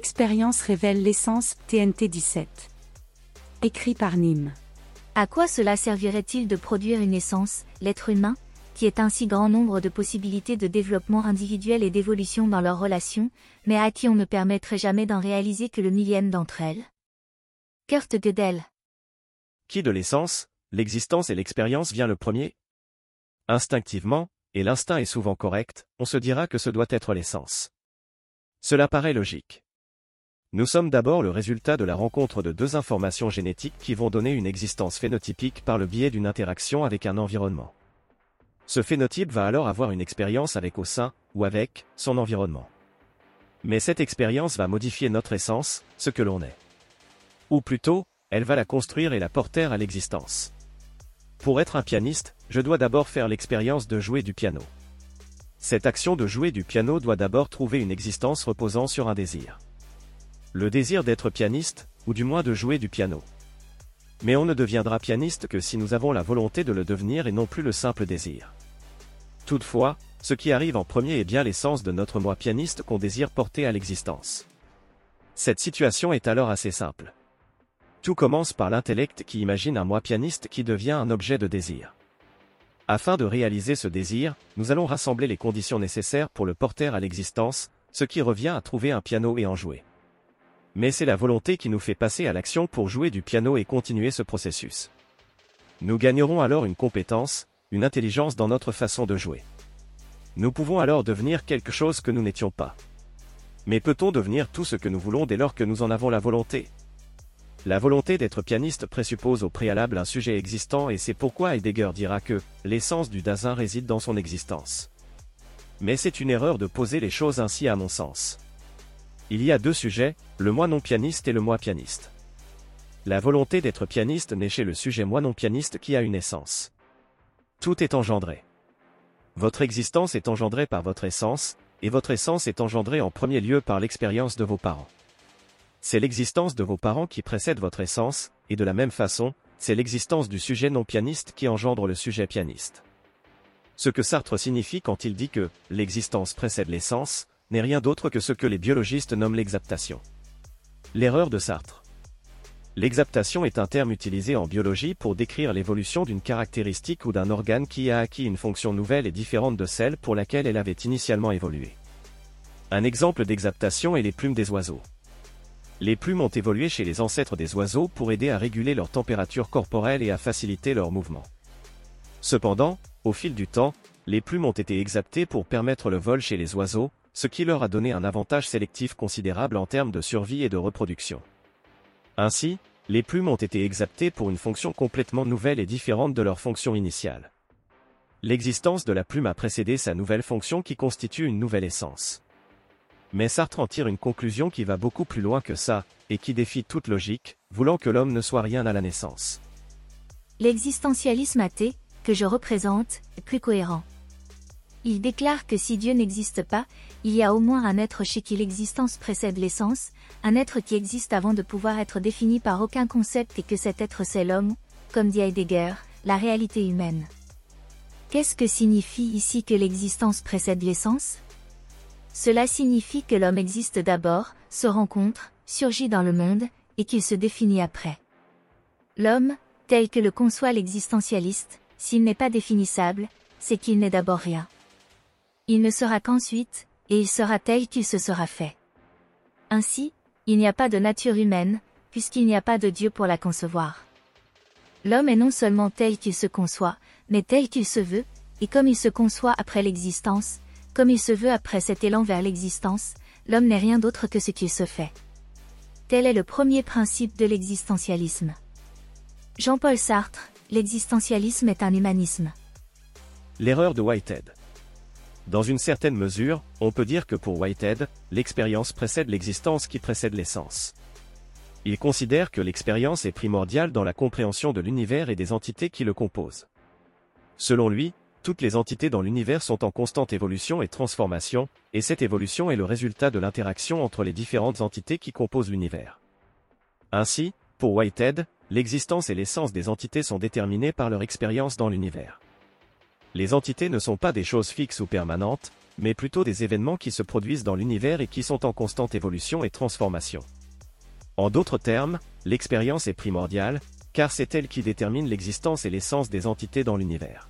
L'expérience révèle l'essence TNT 17. Écrit par Nîmes. À quoi cela servirait-il de produire une essence, l'être humain, qui est un si grand nombre de possibilités de développement individuel et d'évolution dans leurs relations, mais à qui on ne permettrait jamais d'en réaliser que le millième d'entre elles? Kurt Gödel. Qui de l'essence, l'existence et l'expérience vient le premier? Instinctivement, et l'instinct est souvent correct, on se dira que ce doit être l'essence. Cela paraît logique. Nous sommes d'abord le résultat de la rencontre de deux informations génétiques qui vont donner une existence phénotypique par le biais d'une interaction avec un environnement. Ce phénotype va alors avoir une expérience avec au sein, ou avec, son environnement. Mais cette expérience va modifier notre essence, ce que l'on est. Ou plutôt, elle va la construire et la porter à l'existence. Pour être un pianiste, je dois d'abord faire l'expérience de jouer du piano. Cette action de jouer du piano doit d'abord trouver une existence reposant sur un désir le désir d'être pianiste, ou du moins de jouer du piano. Mais on ne deviendra pianiste que si nous avons la volonté de le devenir et non plus le simple désir. Toutefois, ce qui arrive en premier est bien l'essence de notre moi pianiste qu'on désire porter à l'existence. Cette situation est alors assez simple. Tout commence par l'intellect qui imagine un moi pianiste qui devient un objet de désir. Afin de réaliser ce désir, nous allons rassembler les conditions nécessaires pour le porter à l'existence, ce qui revient à trouver un piano et en jouer. Mais c'est la volonté qui nous fait passer à l'action pour jouer du piano et continuer ce processus. Nous gagnerons alors une compétence, une intelligence dans notre façon de jouer. Nous pouvons alors devenir quelque chose que nous n'étions pas. Mais peut-on devenir tout ce que nous voulons dès lors que nous en avons la volonté? La volonté d'être pianiste présuppose au préalable un sujet existant et c'est pourquoi Heidegger dira que l'essence du Dasein réside dans son existence. Mais c'est une erreur de poser les choses ainsi à mon sens. Il y a deux sujets, le moi non pianiste et le moi pianiste. La volonté d'être pianiste naît chez le sujet moi non pianiste qui a une essence. Tout est engendré. Votre existence est engendrée par votre essence, et votre essence est engendrée en premier lieu par l'expérience de vos parents. C'est l'existence de vos parents qui précède votre essence, et de la même façon, c'est l'existence du sujet non pianiste qui engendre le sujet pianiste. Ce que Sartre signifie quand il dit que l'existence précède l'essence, n'est rien d'autre que ce que les biologistes nomment l'exaptation. L'erreur de Sartre. L'exaptation est un terme utilisé en biologie pour décrire l'évolution d'une caractéristique ou d'un organe qui a acquis une fonction nouvelle et différente de celle pour laquelle elle avait initialement évolué. Un exemple d'exaptation est les plumes des oiseaux. Les plumes ont évolué chez les ancêtres des oiseaux pour aider à réguler leur température corporelle et à faciliter leur mouvement. Cependant, au fil du temps, les plumes ont été exaptées pour permettre le vol chez les oiseaux, ce qui leur a donné un avantage sélectif considérable en termes de survie et de reproduction. Ainsi, les plumes ont été exaptées pour une fonction complètement nouvelle et différente de leur fonction initiale. L'existence de la plume a précédé sa nouvelle fonction qui constitue une nouvelle essence. Mais Sartre en tire une conclusion qui va beaucoup plus loin que ça, et qui défie toute logique, voulant que l'homme ne soit rien à la naissance. L'existentialisme athée, que je représente, est plus cohérent. Il déclare que si Dieu n'existe pas, il y a au moins un être chez qui l'existence précède l'essence, un être qui existe avant de pouvoir être défini par aucun concept et que cet être c'est l'homme, comme dit Heidegger, la réalité humaine. Qu'est-ce que signifie ici que l'existence précède l'essence? Cela signifie que l'homme existe d'abord, se rencontre, surgit dans le monde, et qu'il se définit après. L'homme, tel que le conçoit l'existentialiste, s'il n'est pas définissable, c'est qu'il n'est d'abord rien. Il ne sera qu'ensuite, et il sera tel qu'il se sera fait. Ainsi, il n'y a pas de nature humaine, puisqu'il n'y a pas de Dieu pour la concevoir. L'homme est non seulement tel qu'il se conçoit, mais tel qu'il se veut, et comme il se conçoit après l'existence, comme il se veut après cet élan vers l'existence, l'homme n'est rien d'autre que ce qu'il se fait. Tel est le premier principe de l'existentialisme. Jean-Paul Sartre, l'existentialisme est un humanisme. L'erreur de Whitehead. Dans une certaine mesure, on peut dire que pour Whitehead, l'expérience précède l'existence qui précède l'essence. Il considère que l'expérience est primordiale dans la compréhension de l'univers et des entités qui le composent. Selon lui, toutes les entités dans l'univers sont en constante évolution et transformation, et cette évolution est le résultat de l'interaction entre les différentes entités qui composent l'univers. Ainsi, pour Whitehead, l'existence et l'essence des entités sont déterminées par leur expérience dans l'univers. Les entités ne sont pas des choses fixes ou permanentes, mais plutôt des événements qui se produisent dans l'univers et qui sont en constante évolution et transformation. En d'autres termes, l'expérience est primordiale, car c'est elle qui détermine l'existence et l'essence des entités dans l'univers.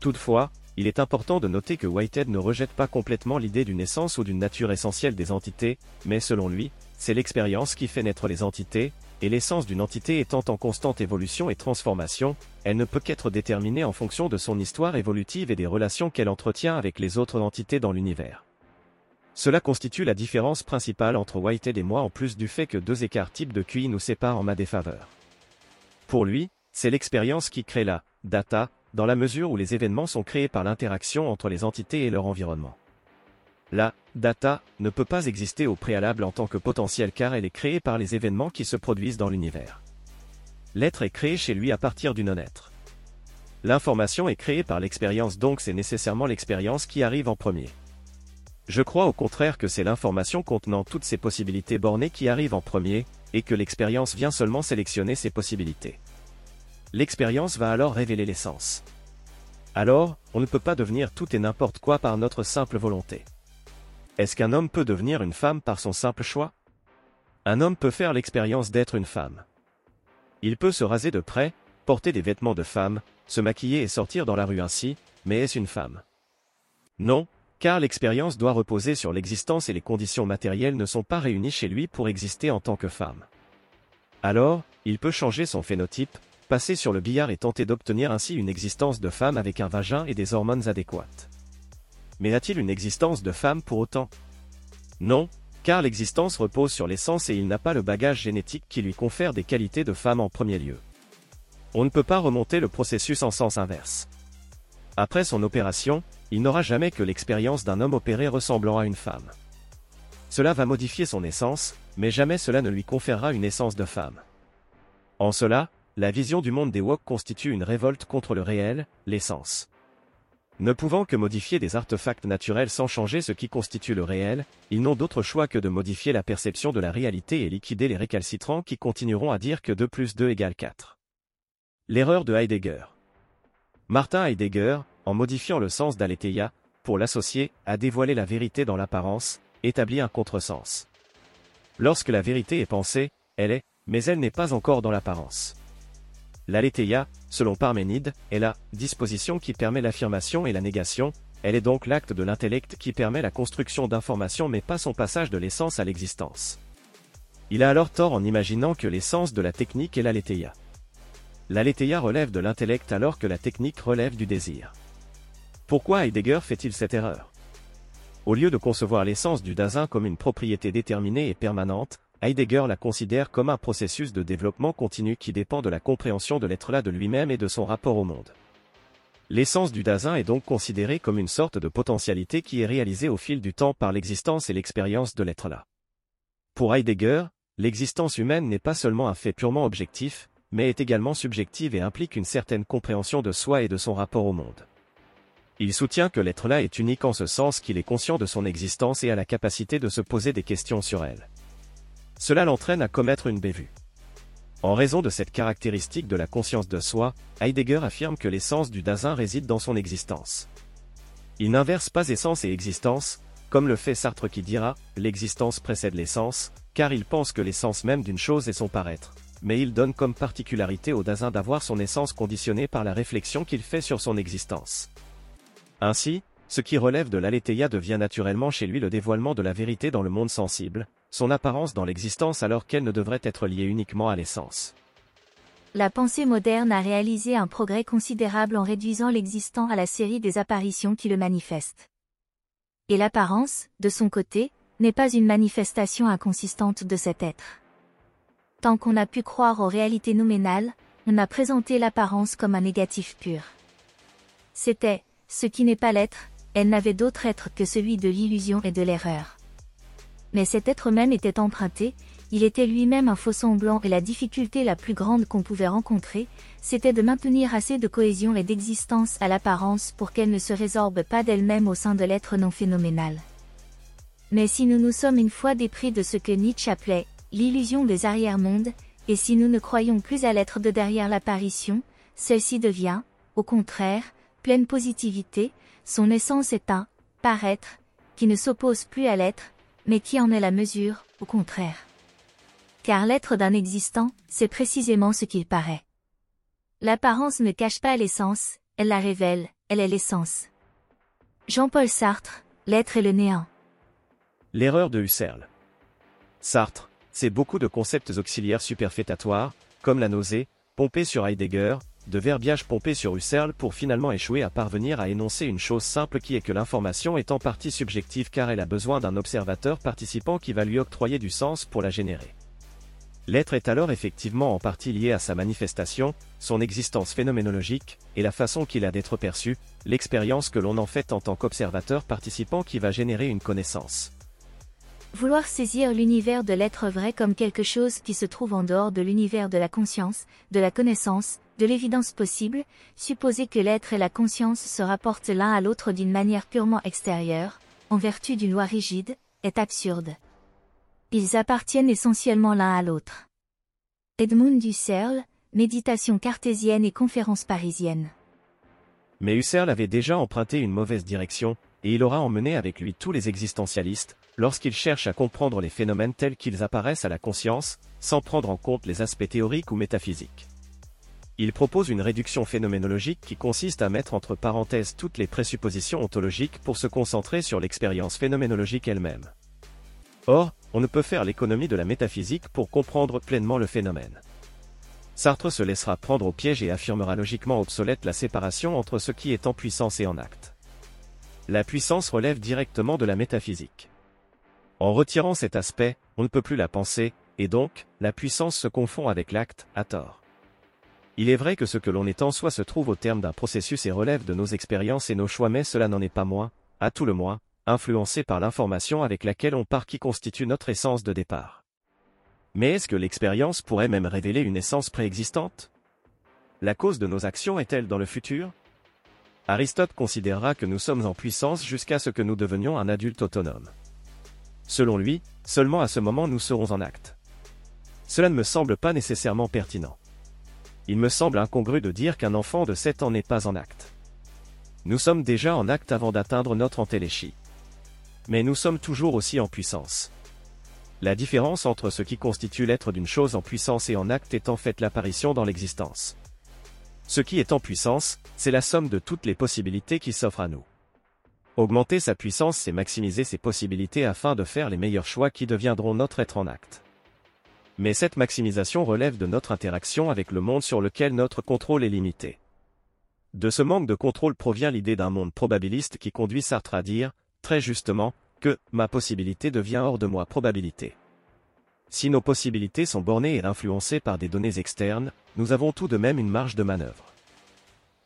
Toutefois, il est important de noter que Whitehead ne rejette pas complètement l'idée d'une essence ou d'une nature essentielle des entités, mais selon lui, c'est l'expérience qui fait naître les entités, et l'essence d'une entité étant en constante évolution et transformation, elle ne peut qu'être déterminée en fonction de son histoire évolutive et des relations qu'elle entretient avec les autres entités dans l'univers. Cela constitue la différence principale entre Whitehead et moi en plus du fait que deux écarts types de QI nous séparent en ma défaveur. Pour lui, c'est l'expérience qui crée la data, dans la mesure où les événements sont créés par l'interaction entre les entités et leur environnement. La data ne peut pas exister au préalable en tant que potentiel car elle est créée par les événements qui se produisent dans l'univers. L'être est créé chez lui à partir du non-être. L'information est créée par l'expérience donc c'est nécessairement l'expérience qui arrive en premier. Je crois au contraire que c'est l'information contenant toutes ces possibilités bornées qui arrive en premier, et que l'expérience vient seulement sélectionner ces possibilités. L'expérience va alors révéler l'essence. Alors, on ne peut pas devenir tout et n'importe quoi par notre simple volonté. Est-ce qu'un homme peut devenir une femme par son simple choix? Un homme peut faire l'expérience d'être une femme. Il peut se raser de près, porter des vêtements de femme, se maquiller et sortir dans la rue ainsi, mais est-ce une femme? Non, car l'expérience doit reposer sur l'existence et les conditions matérielles ne sont pas réunies chez lui pour exister en tant que femme. Alors, il peut changer son phénotype, passer sur le billard et tenter d'obtenir ainsi une existence de femme avec un vagin et des hormones adéquates. Mais a-t-il une existence de femme pour autant? Non, car l'existence repose sur l'essence et il n'a pas le bagage génétique qui lui confère des qualités de femme en premier lieu. On ne peut pas remonter le processus en sens inverse. Après son opération, il n'aura jamais que l'expérience d'un homme opéré ressemblant à une femme. Cela va modifier son essence, mais jamais cela ne lui conférera une essence de femme. En cela, la vision du monde des Wok constitue une révolte contre le réel, l'essence. Ne pouvant que modifier des artefacts naturels sans changer ce qui constitue le réel, ils n'ont d'autre choix que de modifier la perception de la réalité et liquider les récalcitrants qui continueront à dire que 2 plus 2 égale 4. L'erreur de Heidegger. Martin Heidegger, en modifiant le sens d'Aletheia, pour l'associer, a dévoilé la vérité dans l'apparence, établi un contresens. Lorsque la vérité est pensée, elle est, mais elle n'est pas encore dans l'apparence. L'aletheia, selon Parménide, est la disposition qui permet l'affirmation et la négation, elle est donc l'acte de l'intellect qui permet la construction d'informations mais pas son passage de l'essence à l'existence. Il a alors tort en imaginant que l'essence de la technique est l'aletheia. L'aletheia relève de l'intellect alors que la technique relève du désir. Pourquoi Heidegger fait-il cette erreur? Au lieu de concevoir l'essence du Dasein comme une propriété déterminée et permanente, Heidegger la considère comme un processus de développement continu qui dépend de la compréhension de l'être-là de lui-même et de son rapport au monde. L'essence du Dasein est donc considérée comme une sorte de potentialité qui est réalisée au fil du temps par l'existence et l'expérience de l'être-là. Pour Heidegger, l'existence humaine n'est pas seulement un fait purement objectif, mais est également subjective et implique une certaine compréhension de soi et de son rapport au monde. Il soutient que l'être-là est unique en ce sens qu'il est conscient de son existence et a la capacité de se poser des questions sur elle. Cela l'entraîne à commettre une bévue. En raison de cette caractéristique de la conscience de soi, Heidegger affirme que l'essence du Dasein réside dans son existence. Il n'inverse pas essence et existence, comme le fait Sartre qui dira « l'existence précède l'essence », car il pense que l'essence même d'une chose est son paraître. Mais il donne comme particularité au Dasein d'avoir son essence conditionnée par la réflexion qu'il fait sur son existence. Ainsi, ce qui relève de l'aletheia devient naturellement chez lui le dévoilement de la vérité dans le monde sensible, son apparence dans l'existence alors qu'elle ne devrait être liée uniquement à l'essence. La pensée moderne a réalisé un progrès considérable en réduisant l'existant à la série des apparitions qui le manifestent. Et l'apparence, de son côté, n'est pas une manifestation inconsistante de cet être. Tant qu'on a pu croire aux réalités nominales, on a présenté l'apparence comme un négatif pur. C'était, ce qui n'est pas l'être, elle n'avait d'autre être que celui de l'illusion et de l'erreur mais cet être même était emprunté, il était lui-même un faux semblant et la difficulté la plus grande qu'on pouvait rencontrer, c'était de maintenir assez de cohésion et d'existence à l'apparence pour qu'elle ne se résorbe pas d'elle-même au sein de l'être non phénoménal. Mais si nous nous sommes une fois dépris de ce que Nietzsche appelait l'illusion des arrière-mondes, et si nous ne croyons plus à l'être de derrière l'apparition, celle-ci devient, au contraire, pleine positivité, son essence est un paraître, qui ne s'oppose plus à l'être, mais qui en est la mesure, au contraire? Car l'être d'un existant, c'est précisément ce qu'il paraît. L'apparence ne cache pas l'essence, elle la révèle, elle est l'essence. Jean-Paul Sartre, l'être est le néant. L'erreur de Husserl. Sartre, c'est beaucoup de concepts auxiliaires superfétatoires, comme la nausée, pompée sur Heidegger, de verbiage pompé sur Husserl pour finalement échouer à parvenir à énoncer une chose simple qui est que l'information est en partie subjective car elle a besoin d'un observateur participant qui va lui octroyer du sens pour la générer. L'être est alors effectivement en partie lié à sa manifestation, son existence phénoménologique, et la façon qu'il a d'être perçu, l'expérience que l'on en fait en tant qu'observateur participant qui va générer une connaissance. Vouloir saisir l'univers de l'être vrai comme quelque chose qui se trouve en dehors de l'univers de la conscience, de la connaissance, de l'évidence possible, supposer que l'être et la conscience se rapportent l'un à l'autre d'une manière purement extérieure, en vertu d'une loi rigide, est absurde. Ils appartiennent essentiellement l'un à l'autre. Edmund Husserl, Méditation cartésienne et conférence parisienne. Mais Husserl avait déjà emprunté une mauvaise direction, et il aura emmené avec lui tous les existentialistes, lorsqu'ils cherchent à comprendre les phénomènes tels qu'ils apparaissent à la conscience, sans prendre en compte les aspects théoriques ou métaphysiques. Il propose une réduction phénoménologique qui consiste à mettre entre parenthèses toutes les présuppositions ontologiques pour se concentrer sur l'expérience phénoménologique elle-même. Or, on ne peut faire l'économie de la métaphysique pour comprendre pleinement le phénomène. Sartre se laissera prendre au piège et affirmera logiquement obsolète la séparation entre ce qui est en puissance et en acte. La puissance relève directement de la métaphysique. En retirant cet aspect, on ne peut plus la penser, et donc, la puissance se confond avec l'acte, à tort. Il est vrai que ce que l'on est en soi se trouve au terme d'un processus et relève de nos expériences et nos choix mais cela n'en est pas moins, à tout le moins, influencé par l'information avec laquelle on part qui constitue notre essence de départ. Mais est-ce que l'expérience pourrait même révéler une essence préexistante? La cause de nos actions est-elle dans le futur? Aristote considérera que nous sommes en puissance jusqu'à ce que nous devenions un adulte autonome. Selon lui, seulement à ce moment nous serons en acte. Cela ne me semble pas nécessairement pertinent. Il me semble incongru de dire qu'un enfant de 7 ans n'est pas en acte. Nous sommes déjà en acte avant d'atteindre notre entéléchie mais nous sommes toujours aussi en puissance. La différence entre ce qui constitue l'être d'une chose en puissance et en acte est en fait l'apparition dans l'existence. Ce qui est en puissance, c'est la somme de toutes les possibilités qui s'offrent à nous. Augmenter sa puissance, c'est maximiser ses possibilités afin de faire les meilleurs choix qui deviendront notre être en acte. Mais cette maximisation relève de notre interaction avec le monde sur lequel notre contrôle est limité. De ce manque de contrôle provient l'idée d'un monde probabiliste qui conduit Sartre à dire, très justement, que ma possibilité devient hors de moi probabilité. Si nos possibilités sont bornées et influencées par des données externes, nous avons tout de même une marge de manœuvre.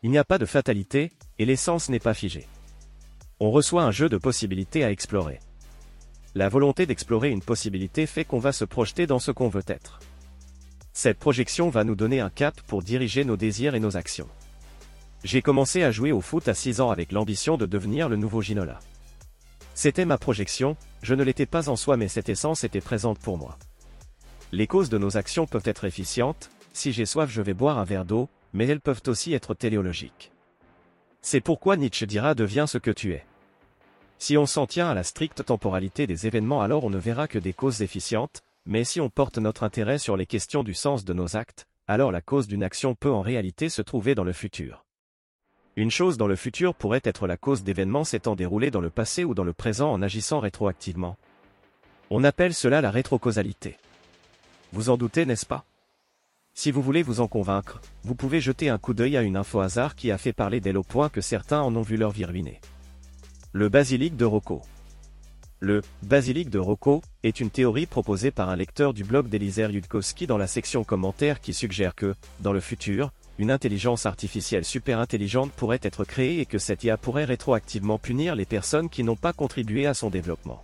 Il n'y a pas de fatalité, et l'essence n'est pas figée. On reçoit un jeu de possibilités à explorer. La volonté d'explorer une possibilité fait qu'on va se projeter dans ce qu'on veut être. Cette projection va nous donner un cap pour diriger nos désirs et nos actions. J'ai commencé à jouer au foot à 6 ans avec l'ambition de devenir le nouveau Ginola. C'était ma projection, je ne l'étais pas en soi mais cette essence était présente pour moi. Les causes de nos actions peuvent être efficientes, si j'ai soif je vais boire un verre d'eau, mais elles peuvent aussi être téléologiques. C'est pourquoi Nietzsche dira deviens ce que tu es. Si on s'en tient à la stricte temporalité des événements alors on ne verra que des causes efficientes, mais si on porte notre intérêt sur les questions du sens de nos actes, alors la cause d'une action peut en réalité se trouver dans le futur. Une chose dans le futur pourrait être la cause d'événements s'étant déroulés dans le passé ou dans le présent en agissant rétroactivement. On appelle cela la rétrocausalité. Vous en doutez, n'est-ce pas? Si vous voulez vous en convaincre, vous pouvez jeter un coup d'œil à une info hasard qui a fait parler d'elle au point que certains en ont vu leur vie ruinée. Le basilic de Rocco. Le basilic de Rocco est une théorie proposée par un lecteur du blog d'Elizer Yudkowsky dans la section commentaires qui suggère que, dans le futur, une intelligence artificielle super intelligente pourrait être créée et que cette IA pourrait rétroactivement punir les personnes qui n'ont pas contribué à son développement.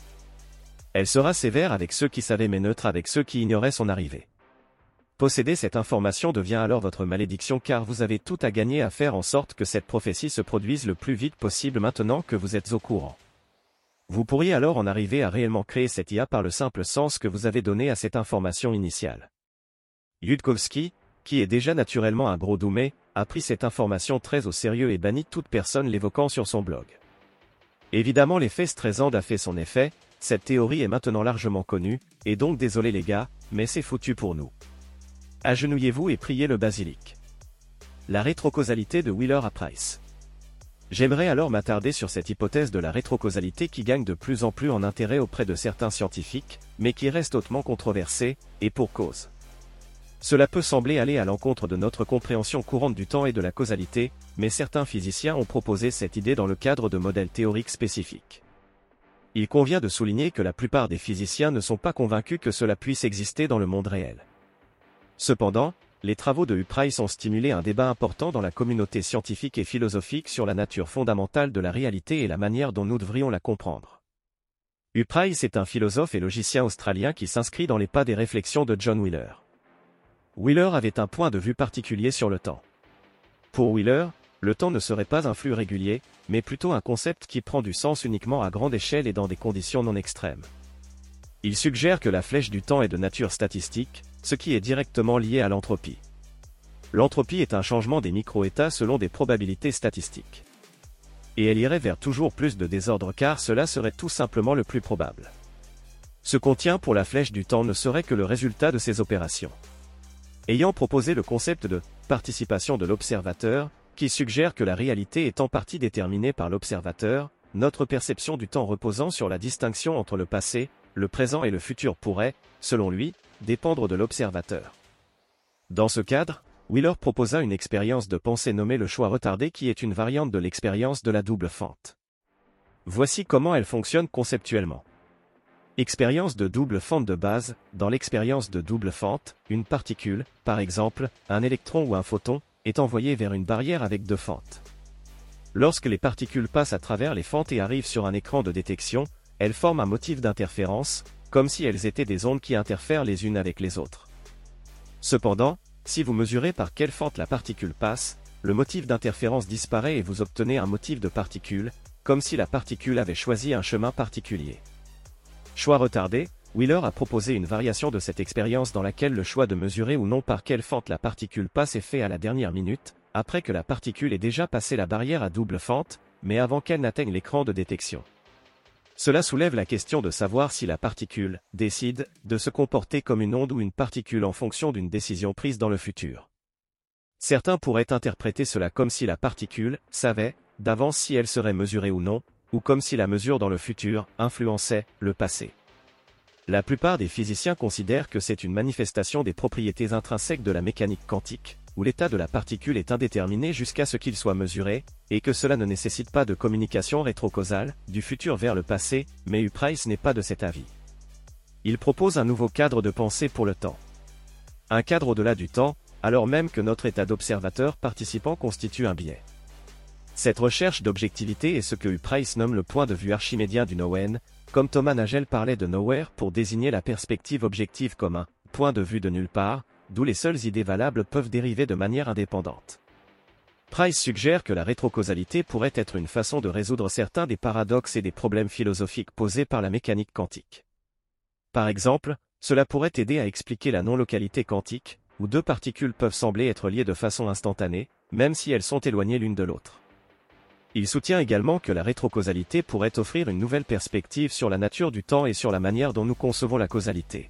Elle sera sévère avec ceux qui savaient mais neutre avec ceux qui ignoraient son arrivée. Posséder cette information devient alors votre malédiction car vous avez tout à gagner à faire en sorte que cette prophétie se produise le plus vite possible maintenant que vous êtes au courant. Vous pourriez alors en arriver à réellement créer cette IA par le simple sens que vous avez donné à cette information initiale. Yudkowsky, qui est déjà naturellement un gros doumé, a pris cette information très au sérieux et bannit toute personne l'évoquant sur son blog. Évidemment l'effet Streisand a fait son effet, cette théorie est maintenant largement connue, et donc désolé les gars, mais c'est foutu pour nous. Agenouillez-vous et priez le basilic. La rétrocausalité de Wheeler à Price. J'aimerais alors m'attarder sur cette hypothèse de la rétrocausalité qui gagne de plus en plus en intérêt auprès de certains scientifiques, mais qui reste hautement controversée, et pour cause. Cela peut sembler aller à l'encontre de notre compréhension courante du temps et de la causalité, mais certains physiciens ont proposé cette idée dans le cadre de modèles théoriques spécifiques. Il convient de souligner que la plupart des physiciens ne sont pas convaincus que cela puisse exister dans le monde réel. Cependant, les travaux de Huprice ont stimulé un débat important dans la communauté scientifique et philosophique sur la nature fondamentale de la réalité et la manière dont nous devrions la comprendre. Huprice est un philosophe et logicien australien qui s'inscrit dans les pas des réflexions de John Wheeler. Wheeler avait un point de vue particulier sur le temps. Pour Wheeler, le temps ne serait pas un flux régulier, mais plutôt un concept qui prend du sens uniquement à grande échelle et dans des conditions non extrêmes. Il suggère que la flèche du temps est de nature statistique, ce qui est directement lié à l'entropie. L'entropie est un changement des micro-états selon des probabilités statistiques. Et elle irait vers toujours plus de désordre car cela serait tout simplement le plus probable. Ce qu'on tient pour la flèche du temps ne serait que le résultat de ces opérations ayant proposé le concept de participation de l'observateur, qui suggère que la réalité est en partie déterminée par l'observateur, notre perception du temps reposant sur la distinction entre le passé, le présent et le futur pourrait, selon lui, dépendre de l'observateur. Dans ce cadre, Wheeler proposa une expérience de pensée nommée le choix retardé qui est une variante de l'expérience de la double fente. Voici comment elle fonctionne conceptuellement. Expérience de double fente de base, dans l'expérience de double fente, une particule, par exemple, un électron ou un photon, est envoyé vers une barrière avec deux fentes. Lorsque les particules passent à travers les fentes et arrivent sur un écran de détection, elles forment un motif d'interférence, comme si elles étaient des ondes qui interfèrent les unes avec les autres. Cependant, si vous mesurez par quelle fente la particule passe, le motif d'interférence disparaît et vous obtenez un motif de particule, comme si la particule avait choisi un chemin particulier. Choix retardé, Wheeler a proposé une variation de cette expérience dans laquelle le choix de mesurer ou non par quelle fente la particule passe est fait à la dernière minute, après que la particule ait déjà passé la barrière à double fente, mais avant qu'elle n'atteigne l'écran de détection. Cela soulève la question de savoir si la particule décide de se comporter comme une onde ou une particule en fonction d'une décision prise dans le futur. Certains pourraient interpréter cela comme si la particule savait d'avance si elle serait mesurée ou non, ou comme si la mesure dans le futur influençait le passé. La plupart des physiciens considèrent que c'est une manifestation des propriétés intrinsèques de la mécanique quantique, où l'état de la particule est indéterminé jusqu'à ce qu'il soit mesuré, et que cela ne nécessite pas de communication rétrocausale, du futur vers le passé, mais Price n'est pas de cet avis. Il propose un nouveau cadre de pensée pour le temps. Un cadre au-delà du temps, alors même que notre état d'observateur participant constitue un biais. Cette recherche d'objectivité est ce que Price nomme le point de vue archimédien du Nowhen, comme Thomas Nagel parlait de nowhere pour désigner la perspective objective comme un point de vue de nulle part, d'où les seules idées valables peuvent dériver de manière indépendante. Price suggère que la rétrocausalité pourrait être une façon de résoudre certains des paradoxes et des problèmes philosophiques posés par la mécanique quantique. Par exemple, cela pourrait aider à expliquer la non-localité quantique, où deux particules peuvent sembler être liées de façon instantanée, même si elles sont éloignées l'une de l'autre. Il soutient également que la rétrocausalité pourrait offrir une nouvelle perspective sur la nature du temps et sur la manière dont nous concevons la causalité.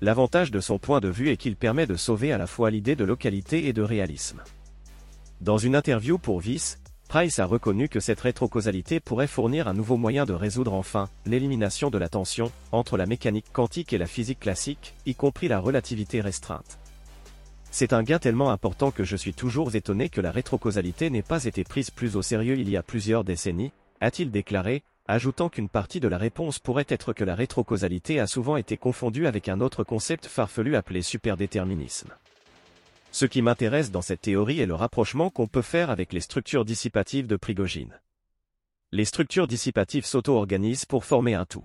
L'avantage de son point de vue est qu'il permet de sauver à la fois l'idée de localité et de réalisme. Dans une interview pour Vice, Price a reconnu que cette rétrocausalité pourrait fournir un nouveau moyen de résoudre enfin l'élimination de la tension entre la mécanique quantique et la physique classique, y compris la relativité restreinte. C'est un gain tellement important que je suis toujours étonné que la rétrocausalité n'ait pas été prise plus au sérieux il y a plusieurs décennies, a-t-il déclaré, ajoutant qu'une partie de la réponse pourrait être que la rétrocausalité a souvent été confondue avec un autre concept farfelu appelé superdéterminisme. Ce qui m'intéresse dans cette théorie est le rapprochement qu'on peut faire avec les structures dissipatives de Prigogine. Les structures dissipatives s'auto-organisent pour former un tout.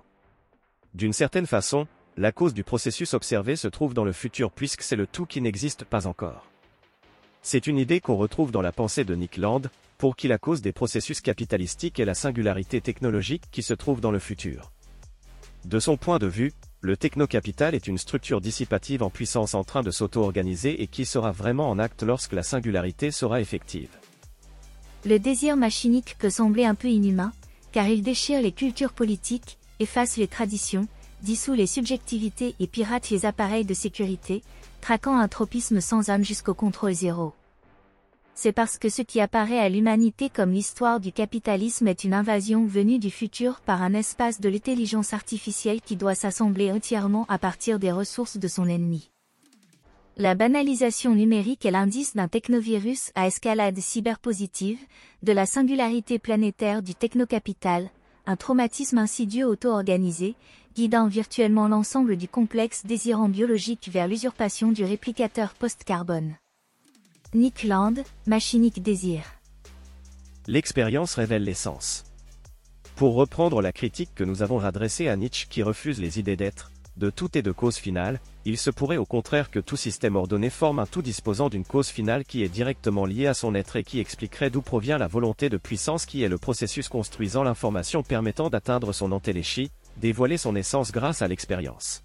D'une certaine façon, la cause du processus observé se trouve dans le futur puisque c'est le tout qui n'existe pas encore. C'est une idée qu'on retrouve dans la pensée de Nick Land, pour qui la cause des processus capitalistiques est la singularité technologique qui se trouve dans le futur. De son point de vue, le technocapital est une structure dissipative en puissance en train de s'auto-organiser et qui sera vraiment en acte lorsque la singularité sera effective. Le désir machinique peut sembler un peu inhumain, car il déchire les cultures politiques, efface les traditions, dissout les subjectivités et pirate les appareils de sécurité, traquant un tropisme sans âme jusqu'au contrôle zéro. C'est parce que ce qui apparaît à l'humanité comme l'histoire du capitalisme est une invasion venue du futur par un espace de l'intelligence artificielle qui doit s'assembler entièrement à partir des ressources de son ennemi. La banalisation numérique est l'indice d'un technovirus à escalade cyberpositive, de la singularité planétaire du technocapital, un traumatisme insidieux auto-organisé, guidant virtuellement l'ensemble du complexe désirant biologique vers l'usurpation du réplicateur post-carbone. Nick Land, Machinique Désir. L'expérience révèle l'essence. Pour reprendre la critique que nous avons adressée à Nietzsche qui refuse les idées d'être, de tout et de cause finale, il se pourrait au contraire que tout système ordonné forme un tout disposant d'une cause finale qui est directement liée à son être et qui expliquerait d'où provient la volonté de puissance qui est le processus construisant l'information permettant d'atteindre son entéléchie, dévoiler son essence grâce à l'expérience.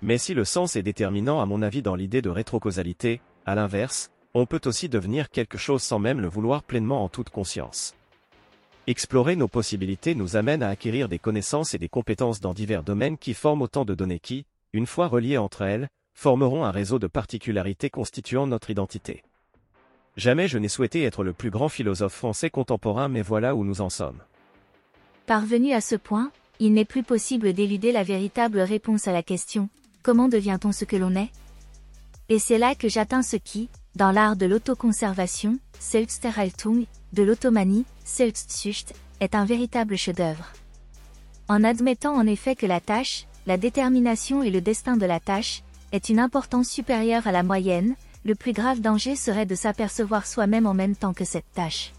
Mais si le sens est déterminant à mon avis dans l'idée de rétrocausalité, à l'inverse, on peut aussi devenir quelque chose sans même le vouloir pleinement en toute conscience. Explorer nos possibilités nous amène à acquérir des connaissances et des compétences dans divers domaines qui forment autant de données qui, une fois reliées entre elles, formeront un réseau de particularités constituant notre identité. Jamais je n'ai souhaité être le plus grand philosophe français contemporain mais voilà où nous en sommes. Parvenu à ce point, il n'est plus possible d'éluder la véritable réponse à la question, comment devient-on ce que l'on est? Et c'est là que j'atteins ce qui, dans l'art de l'autoconservation, Selbsterhaltung, de l'automanie, Selbstzucht, est un véritable chef-d'œuvre. En admettant en effet que la tâche, la détermination et le destin de la tâche, est une importance supérieure à la moyenne, le plus grave danger serait de s'apercevoir soi-même en même temps que cette tâche.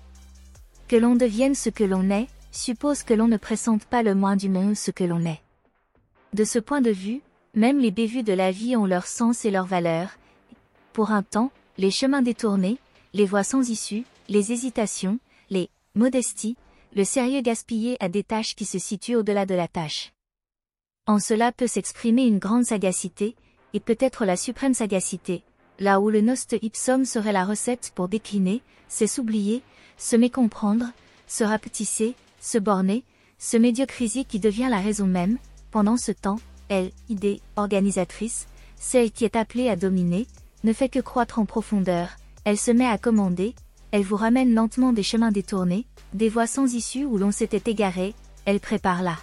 Que l'on devienne ce que l'on est, suppose que l'on ne pressente pas le moins du monde ce que l'on est. De ce point de vue, même les bévues de la vie ont leur sens et leur valeur. Pour un temps, les chemins détournés, les voies sans issue, les hésitations, les modesties, le sérieux gaspillé à des tâches qui se situent au-delà de la tâche. En cela peut s'exprimer une grande sagacité, et peut-être la suprême sagacité, là où le nost ipsum serait la recette pour décliner, c'est s'oublier, se mécomprendre, se rapetisser, se borner, se médiocriser qui devient la raison même, pendant ce temps, elle, idée, organisatrice, celle qui est appelée à dominer, ne fait que croître en profondeur, elle se met à commander, elle vous ramène lentement des chemins détournés, des voies sans issue où l'on s'était égaré, elle prépare là.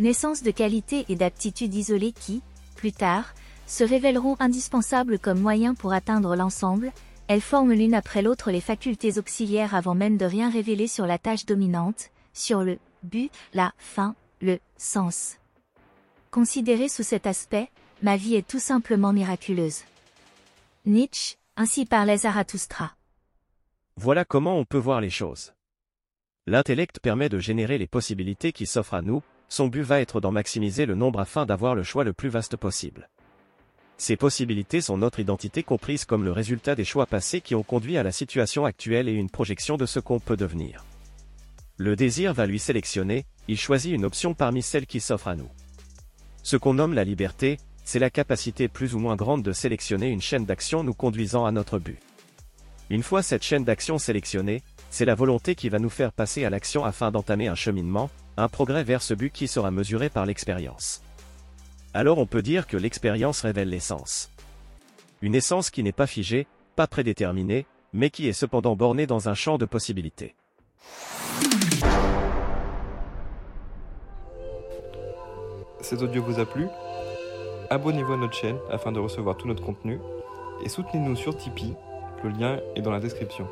Naissance de qualités et d'aptitudes isolées qui, plus tard, se révéleront indispensables comme moyens pour atteindre l'ensemble, elles forment l'une après l'autre les facultés auxiliaires avant même de rien révéler sur la tâche dominante, sur le but, la fin, le sens. Considérée sous cet aspect, ma vie est tout simplement miraculeuse. Nietzsche, ainsi parlait Zarathustra. Voilà comment on peut voir les choses. L'intellect permet de générer les possibilités qui s'offrent à nous, son but va être d'en maximiser le nombre afin d'avoir le choix le plus vaste possible. Ces possibilités sont notre identité comprise comme le résultat des choix passés qui ont conduit à la situation actuelle et une projection de ce qu'on peut devenir. Le désir va lui sélectionner, il choisit une option parmi celles qui s'offrent à nous. Ce qu'on nomme la liberté, c'est la capacité plus ou moins grande de sélectionner une chaîne d'action nous conduisant à notre but. Une fois cette chaîne d'action sélectionnée, c'est la volonté qui va nous faire passer à l'action afin d'entamer un cheminement, un progrès vers ce but qui sera mesuré par l'expérience. Alors on peut dire que l'expérience révèle l'essence. Une essence qui n'est pas figée, pas prédéterminée, mais qui est cependant bornée dans un champ de possibilités. Cet audio vous a plu? Abonnez-vous à notre chaîne afin de recevoir tout notre contenu et soutenez-nous sur Tipeee, le lien est dans la description.